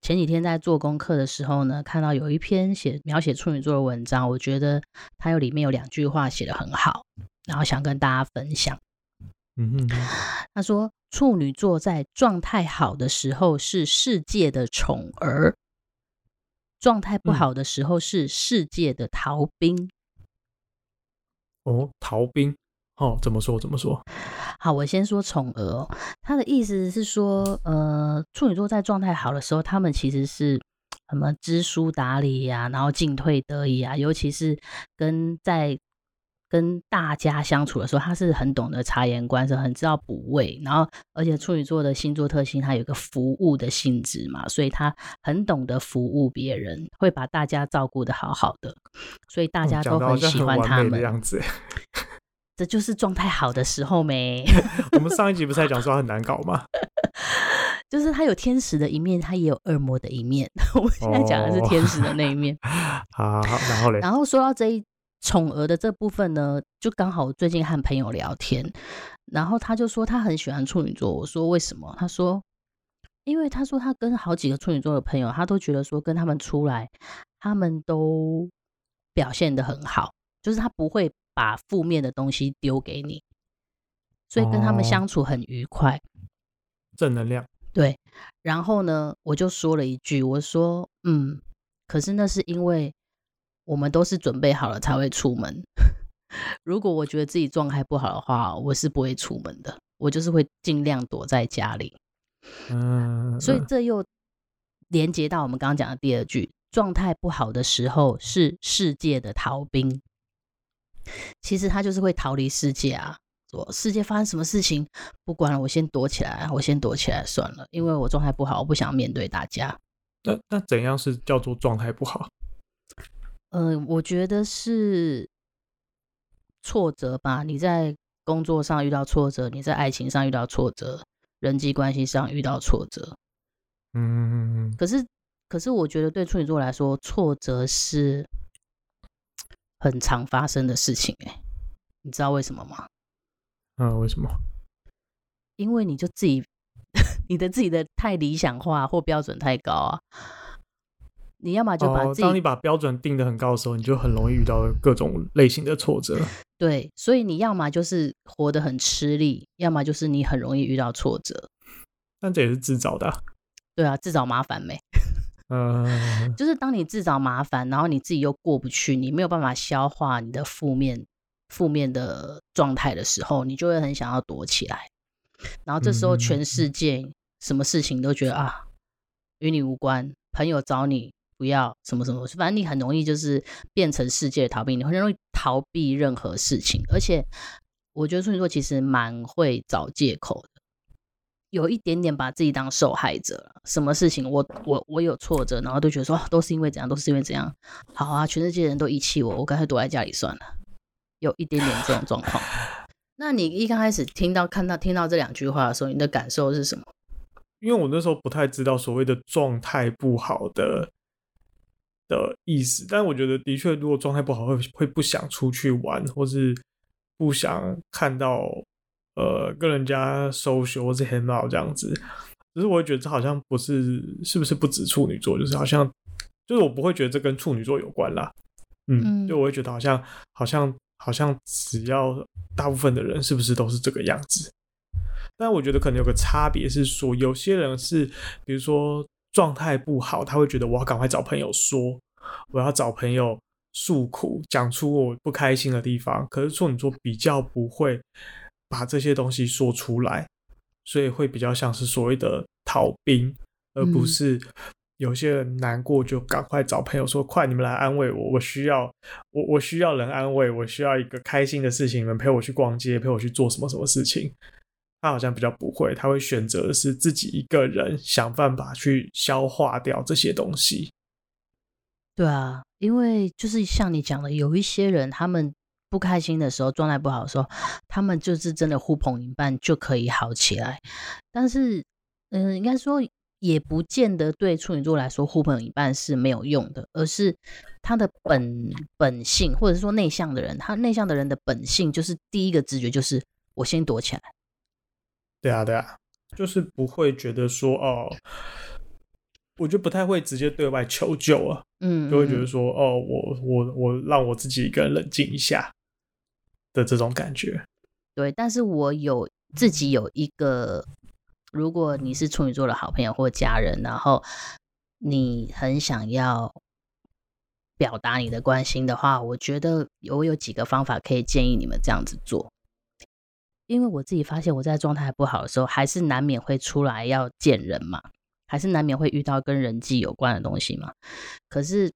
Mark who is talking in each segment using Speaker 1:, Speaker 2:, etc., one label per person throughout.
Speaker 1: 前几天在做功课的时候呢，看到有一篇写描写处女座的文章，我觉得它有里面有两句话写得很好，然后想跟大家分享。嗯哼，他说处女座在状态好的时候是世界的宠儿，状态不好的时候是世界的逃兵。
Speaker 2: 哦，逃兵，哦，怎么说？怎么说？
Speaker 1: 好，我先说宠儿。他的意思是说，呃，处女座在状态好的时候，他们其实是什么知书达理呀，然后进退得宜啊，尤其是跟在。跟大家相处的时候，他是很懂得察言观色，很知道补位。然后，而且处女座的星座特性，它有一个服务的性质嘛，所以他很懂得服务别人，会把大家照顾的好好的，所以大家都很喜欢他们。
Speaker 2: 的样子，
Speaker 1: 这就是状态好的时候没？
Speaker 2: 我们上一集不是在讲说他很难搞吗？
Speaker 1: 就是他有天使的一面，他也有恶魔的一面。我们现在讲的是天使的那一面。
Speaker 2: 好，好，然后嘞？
Speaker 1: 然后说到这一。宠儿的这部分呢，就刚好我最近和朋友聊天，然后他就说他很喜欢处女座。我说为什么？他说，因为他说他跟好几个处女座的朋友，他都觉得说跟他们出来，他们都表现的很好，就是他不会把负面的东西丢给你，所以跟他们相处很愉快，
Speaker 2: 正能量。
Speaker 1: 对，然后呢，我就说了一句，我说，嗯，可是那是因为。我们都是准备好了才会出门。如果我觉得自己状态不好的话，我是不会出门的。我就是会尽量躲在家里。嗯，所以这又连接到我们刚刚讲的第二句：状态不好的时候是世界的逃兵。其实他就是会逃离世界啊！说世界发生什么事情，不管了，我先躲起来，我先躲起来算了，因为我状态不好，我不想面对大家。
Speaker 2: 那那怎样是叫做状态不好？
Speaker 1: 嗯、呃，我觉得是挫折吧。你在工作上遇到挫折，你在爱情上遇到挫折，人际关系上遇到挫折。嗯，可是，可是我觉得对处女座来说，挫折是很常发生的事情。哎，你知道为什么吗？
Speaker 2: 啊，为什么？
Speaker 1: 因为你就自己，你的自己的太理想化或标准太高啊。你要么就把自己，
Speaker 2: 哦，当你把标准定得很高的时候，你就很容易遇到各种类型的挫折。
Speaker 1: 对，所以你要么就是活得很吃力，要么就是你很容易遇到挫折。
Speaker 2: 但这也是自找的啊。
Speaker 1: 对啊，自找麻烦没？嗯，就是当你自找麻烦，然后你自己又过不去，你没有办法消化你的负面负面的状态的时候，你就会很想要躲起来。然后这时候全世界什么事情都觉得啊，与你无关，朋友找你。不要什么什么，反正你很容易就是变成世界的逃避，你很容易逃避任何事情。而且我觉得处女座其实蛮会找借口的，有一点点把自己当受害者。什么事情我我我有挫折，然后都觉得说都是因为怎样，都是因为怎样。好啊，全世界人都遗弃我，我干脆躲在家里算了。有一点点这种状况。那你一刚开始听到看到听到这两句话的时候，你的感受是什么？
Speaker 2: 因为我那时候不太知道所谓的状态不好的。的意思，但我觉得的确，如果状态不好，会会不想出去玩，或是不想看到呃跟人家 social 或是 hang out 这样子。只是我会觉得这好像不是，是不是不止处女座，就是好像就是我不会觉得这跟处女座有关啦。嗯，就我会觉得好像好像好像只要大部分的人是不是都是这个样子？但我觉得可能有个差别是说，有些人是比如说。状态不好，他会觉得我要赶快找朋友说，我要找朋友诉苦，讲出我不开心的地方。可是处女座比较不会把这些东西说出来，所以会比较像是所谓的逃兵，而不是有些人难过就赶快找朋友说：“嗯、快，你们来安慰我，我需要我我需要人安慰，我需要一个开心的事情，你们陪我去逛街，陪我去做什么什么事情。”他好像比较不会，他会选择的是自己一个人想办法去消化掉这些东西。
Speaker 1: 对啊，因为就是像你讲的，有一些人他们不开心的时候，状态不好的时候，他们就是真的呼朋引伴就可以好起来。但是，嗯、呃，应该说也不见得对处女座来说呼朋引伴是没有用的，而是他的本本性，或者是说内向的人，他内向的人的本性就是第一个直觉就是我先躲起来。
Speaker 2: 对啊，对啊，就是不会觉得说哦。我就不太会直接对外求救啊，嗯，就会觉得说，哦，我我我让我自己一个人冷静一下的这种感觉。
Speaker 1: 对，但是我有自己有一个，如果你是处女座的好朋友或家人，然后你很想要表达你的关心的话，我觉得我有几个方法可以建议你们这样子做。因为我自己发现我在状态不好的时候，还是难免会出来要见人嘛。还是难免会遇到跟人际有关的东西嘛。可是，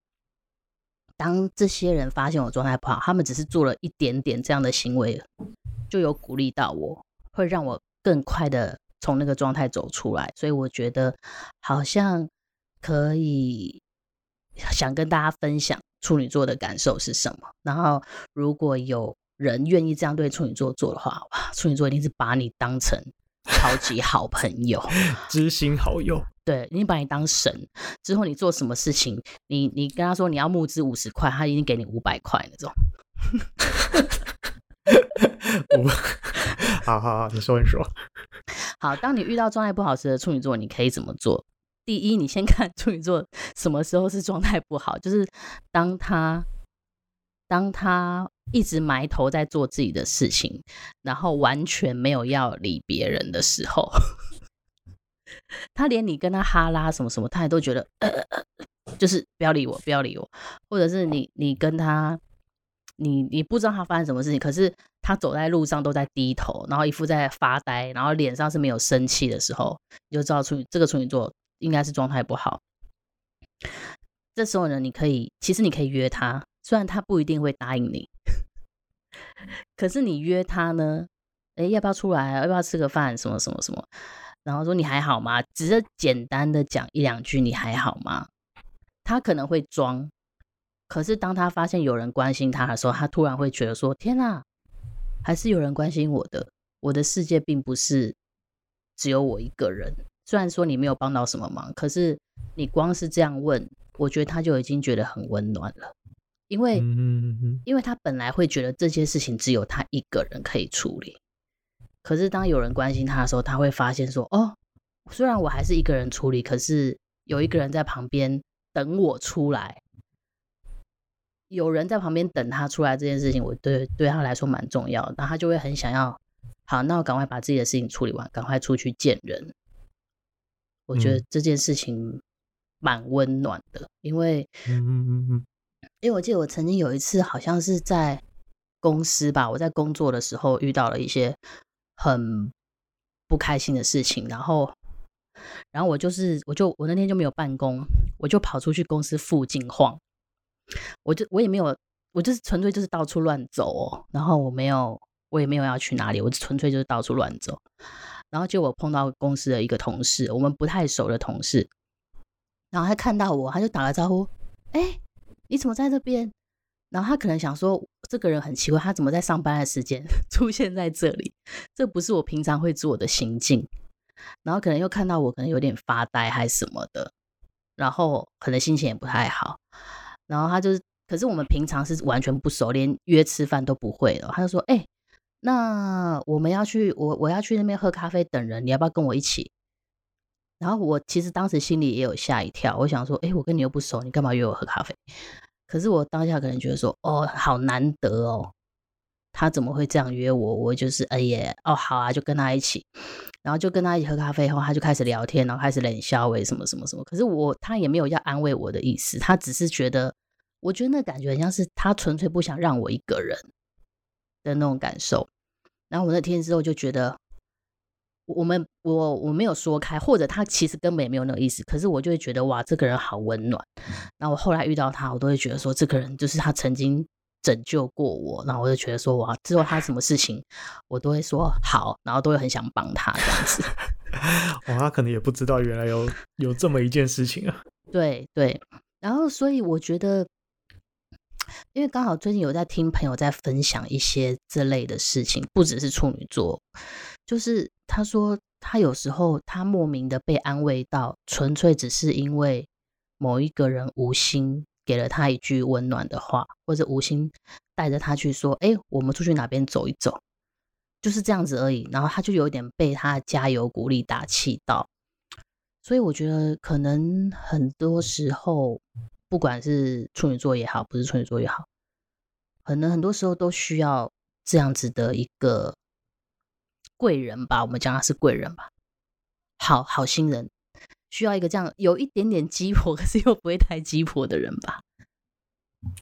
Speaker 1: 当这些人发现我状态不好，他们只是做了一点点这样的行为，就有鼓励到我，会让我更快的从那个状态走出来。所以我觉得好像可以想跟大家分享处女座的感受是什么。然后，如果有人愿意这样对处女座做的话，哇，处女座一定是把你当成超级好朋友，
Speaker 2: 知心好友。
Speaker 1: 对，你把你当神之后，你做什么事情，你你跟他说你要募资五十块，他已经给你五百块那种。
Speaker 2: 五好好好，你说你说。
Speaker 1: 好，当你遇到状态不好时的处女座，你可以怎么做？第一，你先看处女座什么时候是状态不好，就是当他当他一直埋头在做自己的事情，然后完全没有要理别人的时候。他连你跟他哈拉什么什么，他也都觉得，就是不要理我，不要理我，或者是你你跟他，你你不知道他发生什么事情，可是他走在路上都在低头，然后一副在发呆，然后脸上是没有生气的时候，你就知道处女这个处女座应该是状态不好。这时候呢，你可以其实你可以约他，虽然他不一定会答应你，可是你约他呢，哎，要不要出来？要不要吃个饭？什么什么什么？然后说你还好吗？只是简单的讲一两句你还好吗？他可能会装，可是当他发现有人关心他的时候，他突然会觉得说：天哪，还是有人关心我的。我的世界并不是只有我一个人。虽然说你没有帮到什么忙，可是你光是这样问，我觉得他就已经觉得很温暖了。因为，因为他本来会觉得这些事情只有他一个人可以处理。可是当有人关心他的时候，他会发现说：“哦，虽然我还是一个人处理，可是有一个人在旁边等我出来，有人在旁边等他出来这件事情，我对对他来说蛮重要的。那他就会很想要，好，那我赶快把自己的事情处理完，赶快出去见人。我觉得这件事情蛮温暖的，因为，嗯嗯嗯嗯，因为我记得我曾经有一次好像是在公司吧，我在工作的时候遇到了一些。很不开心的事情，然后，然后我就是，我就我那天就没有办公，我就跑出去公司附近晃，我就我也没有，我就是纯粹就是到处乱走哦，然后我没有，我也没有要去哪里，我纯粹就是到处乱走，然后就我碰到公司的一个同事，我们不太熟的同事，然后他看到我，他就打个招呼，哎，你怎么在这边？然后他可能想说，这个人很奇怪，他怎么在上班的时间 出现在这里？这不是我平常会做的行径。然后可能又看到我，可能有点发呆还是什么的，然后可能心情也不太好。然后他就是，可是我们平常是完全不熟，连约吃饭都不会的。他就说：“哎，那我们要去，我我要去那边喝咖啡等人，你要不要跟我一起？”然后我其实当时心里也有吓一跳，我想说：“哎，我跟你又不熟，你干嘛约我喝咖啡？”可是我当下可能觉得说，哦，好难得哦，他怎么会这样约我？我就是哎耶，哦，好啊，就跟他一起，然后就跟他一起喝咖啡后，他就开始聊天，然后开始冷笑，为什么什么什么？可是我他也没有要安慰我的意思，他只是觉得，我觉得那感觉很像是他纯粹不想让我一个人的那种感受。然后我那天之后就觉得。我们我我没有说开，或者他其实根本也没有那个意思，可是我就会觉得哇，这个人好温暖。然后我后来遇到他，我都会觉得说，这个人就是他曾经拯救过我。然后我就觉得说哇，之后他什么事情，我都会说好，然后都会很想帮他这样子。
Speaker 2: 哇，他可能也不知道原来有有这么一件事情啊。
Speaker 1: 对对，然后，所以我觉得，因为刚好最近有在听朋友在分享一些这类的事情，不只是处女座，就是他说他有时候他莫名的被安慰到，纯粹只是因为某一个人无心给了他一句温暖的话，或者无心带着他去说：“哎，我们出去哪边走一走。”就是这样子而已。然后他就有点被他加油鼓励打气到。所以我觉得，可能很多时候，不管是处女座也好，不是处女座也好，可能很多时候都需要这样子的一个贵人吧。我们讲他是贵人吧，好好心人，需要一个这样有一点点鸡婆，可是又不会太鸡婆的人吧。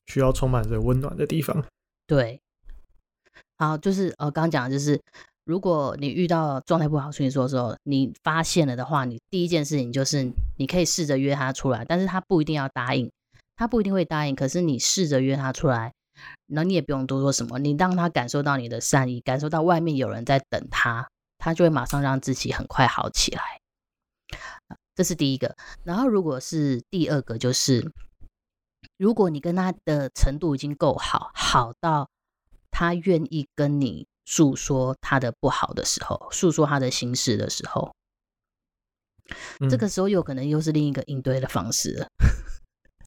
Speaker 2: 需要充满着温暖的地方。
Speaker 1: 对，好，就是呃，刚刚讲的就是。如果你遇到状态不好处女座的时候，你发现了的话，你第一件事情就是你可以试着约他出来，但是他不一定要答应，他不一定会答应。可是你试着约他出来，那你也不用多说什么，你让他感受到你的善意，感受到外面有人在等他，他就会马上让自己很快好起来。这是第一个。然后如果是第二个，就是如果你跟他的程度已经够好，好到他愿意跟你。诉说他的不好的时候，诉说他的心事的时候，嗯、这个时候有可能又是另一个应对的方式了。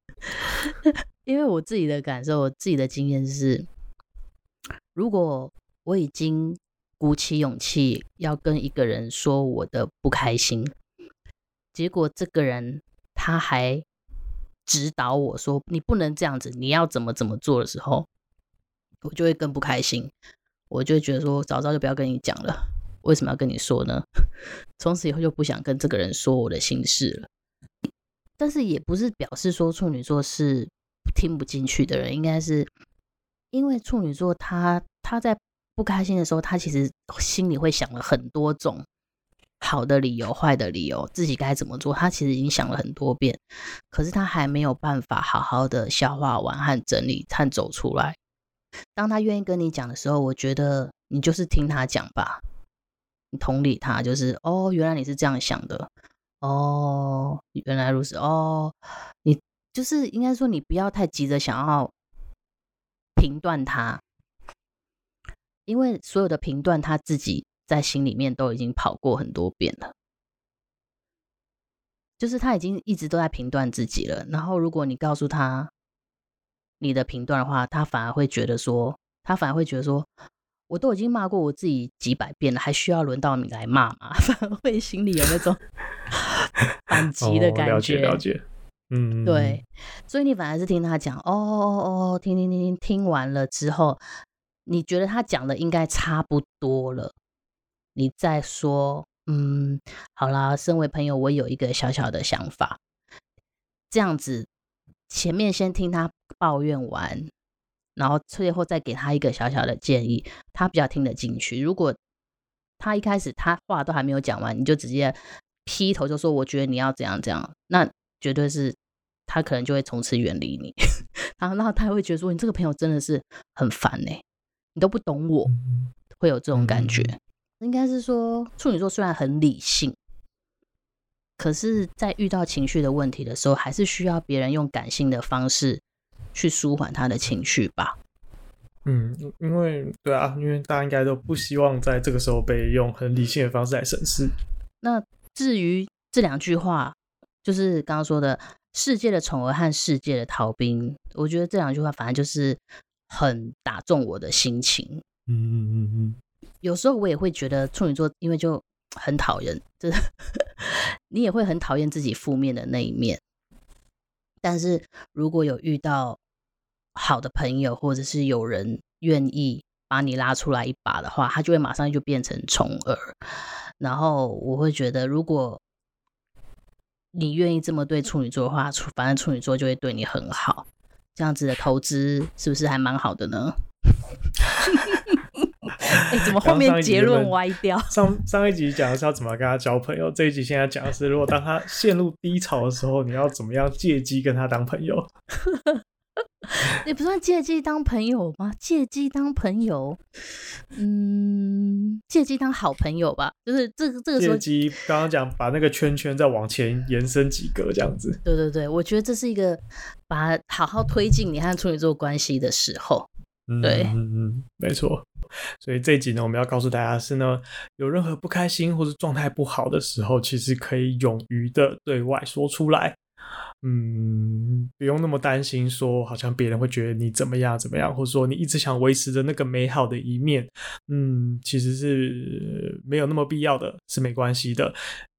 Speaker 1: 因为我自己的感受，我自己的经验是，如果我已经鼓起勇气要跟一个人说我的不开心，结果这个人他还指导我说你不能这样子，你要怎么怎么做的时候，我就会更不开心。我就觉得说，早早就不要跟你讲了，为什么要跟你说呢？从此以后就不想跟这个人说我的心事了。但是也不是表示说处女座是听不进去的人，应该是因为处女座他他在不开心的时候，他其实心里会想了很多种好的理由、坏的理由，自己该怎么做，他其实已经想了很多遍，可是他还没有办法好好的消化完和整理和走出来。当他愿意跟你讲的时候，我觉得你就是听他讲吧，你同理他，就是哦，原来你是这样想的，哦，原来如此，哦，你就是应该说，你不要太急着想要评断他，因为所有的评断他自己在心里面都已经跑过很多遍了，就是他已经一直都在评断自己了。然后如果你告诉他，你的评断的话，他反而会觉得说，他反而会觉得说，我都已经骂过我自己几百遍了，还需要轮到你来骂吗？反而会心里有那种 反击的感觉。哦，了解，了解。嗯，对。所以你反而是听他讲，哦哦哦，听听听听，听完了之后，你觉得他讲的应该差不多了，你再说，嗯，好啦，身为朋友，我有一个小小的想法，这样子。前面先听他抱怨完，然后最后再给他一个小小的建议，他比较听得进去。如果他一开始他话都还没有讲完，你就直接劈头就说“我觉得你要怎样怎样”，那绝对是他可能就会从此远离你。然后，然后他会觉得说：“你这个朋友真的是很烦呢、欸，你都不懂我。”会有这种感觉。应该是说处女座虽然很理性。可是，在遇到情绪的问题的时候，还是需要别人用感性的方式去舒缓他的情绪吧。
Speaker 2: 嗯，因为对啊，因为大家应该都不希望在这个时候被用很理性的方式来审视。
Speaker 1: 那至于这两句话，就是刚刚说的“世界的宠儿”和“世界的逃兵”，我觉得这两句话反正就是很打中我的心情。嗯嗯嗯嗯。有时候我也会觉得处女座，因为就。很讨厌，就是 你也会很讨厌自己负面的那一面。但是如果有遇到好的朋友，或者是有人愿意把你拉出来一把的话，他就会马上就变成宠儿。然后我会觉得，如果你愿意这么对处女座的话，处反正处女座就会对你很好。这样子的投资是不是还蛮好的呢？哎、欸，怎么后面结论歪掉？
Speaker 2: 上上一集讲的是要怎么跟他交朋友，这一集现在讲的是，如果当他陷入低潮的时候，你要怎么样借机跟他当朋友？
Speaker 1: 你不算借机当朋友吗？借机当朋友，嗯，借机当好朋友吧。就是这个这个时候，
Speaker 2: 借机刚刚讲把那个圈圈再往前延伸几个这样子。
Speaker 1: 对对对，我觉得这是一个把好好推进你和处女座关系的时候。对，
Speaker 2: 嗯嗯，没错。所以这一集呢，我们要告诉大家是呢，有任何不开心或是状态不好的时候，其实可以勇于的对外说出来。嗯，不用那么担心，说好像别人会觉得你怎么样怎么样，或者说你一直想维持着那个美好的一面，嗯，其实是没有那么必要的，是没关系的。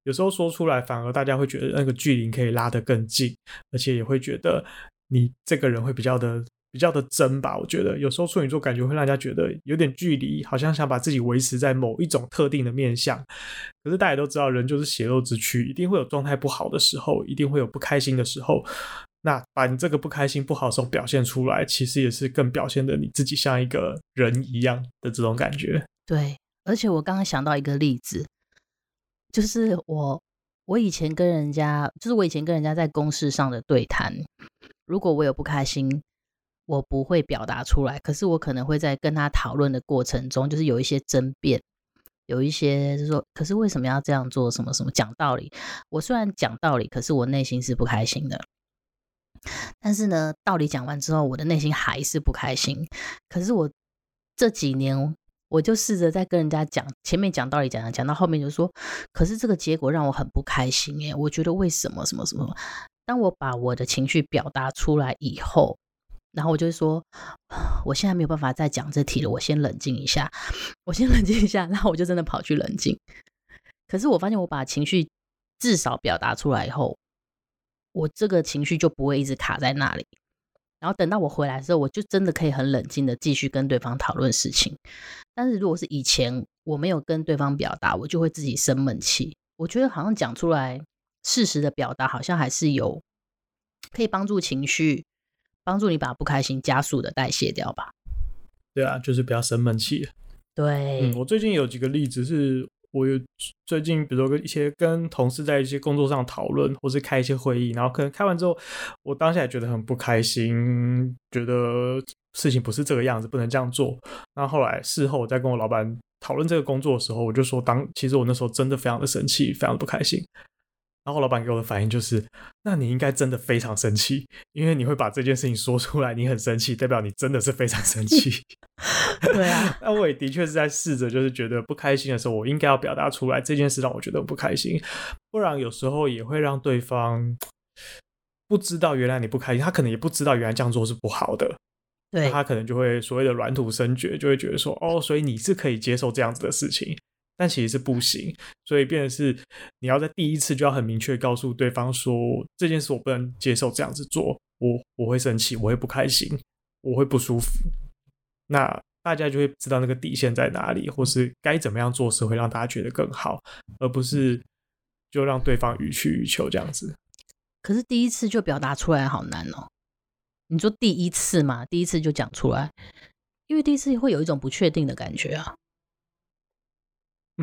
Speaker 2: 有时候说出来，反而大家会觉得那个距离可以拉得更近，而且也会觉得你这个人会比较的。比较的真吧，我觉得有时候处女座感觉会让人家觉得有点距离，好像想把自己维持在某一种特定的面向。可是大家都知道，人就是血肉之躯，一定会有状态不好的时候，一定会有不开心的时候。那把你这个不开心、不好的时候表现出来，其实也是更表现的你自己像一个人一样的这种感觉。
Speaker 1: 对，而且我刚刚想到一个例子，就是我我以前跟人家，就是我以前跟人家在公事上的对谈，如果我有不开心。我不会表达出来，可是我可能会在跟他讨论的过程中，就是有一些争辩，有一些就是说，可是为什么要这样做？什么什么讲道理？我虽然讲道理，可是我内心是不开心的。但是呢，道理讲完之后，我的内心还是不开心。可是我这几年，我就试着在跟人家讲，前面讲道理讲讲，讲到后面就说，可是这个结果让我很不开心耶。我觉得为什么什么什么？当我把我的情绪表达出来以后。然后我就说，我现在没有办法再讲这题了，我先冷静一下，我先冷静一下，然后我就真的跑去冷静。可是我发现，我把情绪至少表达出来以后，我这个情绪就不会一直卡在那里。然后等到我回来的时候，我就真的可以很冷静的继续跟对方讨论事情。但是如果是以前我没有跟对方表达，我就会自己生闷气。我觉得好像讲出来，事实的表达好像还是有可以帮助情绪。帮助你把不开心加速的代谢掉吧。
Speaker 2: 对啊，就是不要生闷气。
Speaker 1: 对，
Speaker 2: 嗯，我最近有几个例子是，我有最近，比如说跟一些跟同事在一些工作上讨论，或是开一些会议，然后可能开完之后，我当下也觉得很不开心，觉得事情不是这个样子，不能这样做。那后后来事后我在跟我老板讨论这个工作的时候，我就说当其实我那时候真的非常的生气，非常的不开心。然后老板给我的反应就是：“那你应该真的非常生气，因为你会把这件事情说出来，你很生气，代表你真的是非常生气。”
Speaker 1: 对啊，
Speaker 2: 那我也的确是在试着，就是觉得不开心的时候，我应该要表达出来。这件事让我觉得不开心，不然有时候也会让对方不知道原来你不开心，他可能也不知道原来这样做是不好的。
Speaker 1: 对，
Speaker 2: 他可能就会所谓的软土生绝，就会觉得说：“哦，所以你是可以接受这样子的事情。”但其实是不行，所以变成是你要在第一次就要很明确告诉对方说，这件事我不能接受这样子做，我我会生气，我会不开心，我会不舒服。那大家就会知道那个底线在哪里，或是该怎么样做事会让大家觉得更好，而不是就让对方予取予求这样子。
Speaker 1: 可是第一次就表达出来好难哦。你说第一次嘛，第一次就讲出来，因为第一次会有一种不确定的感觉啊。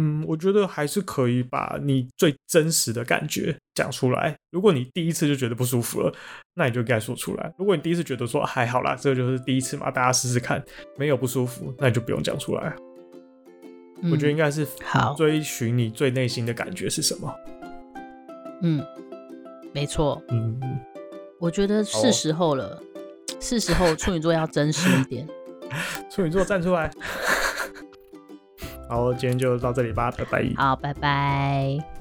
Speaker 2: 嗯，我觉得还是可以把你最真实的感觉讲出来。如果你第一次就觉得不舒服了，那你就该说出来。如果你第一次觉得说还好啦，这个就是第一次嘛，大家试试看，没有不舒服，那你就不用讲出来。嗯，我觉得应该是好追寻你最内心的感觉是什么。
Speaker 1: 嗯，没错。嗯，我觉得是时候了，哦，是时候处女座要真实一点。
Speaker 2: 处女座站出来。好，今天就到这里吧，拜拜。
Speaker 1: 好，拜拜。